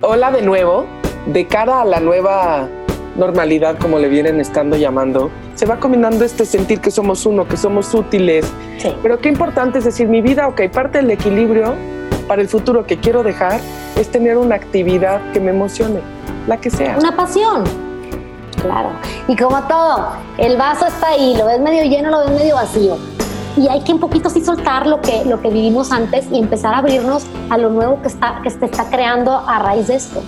Hola de nuevo. De cara a la nueva normalidad, como le vienen estando llamando, se va combinando este sentir que somos uno, que somos útiles. Pero qué importante es decir, mi vida, ok, parte del equilibrio para el futuro que quiero dejar es tener una actividad que me emocione, la que sea. Una pasión. Claro. Y como todo, el vaso está ahí, lo ves medio lleno, lo ves medio vacío y hay que un poquito sí soltar lo que, lo que vivimos antes y empezar a abrirnos a lo nuevo que, está, que se está creando a raíz de esto.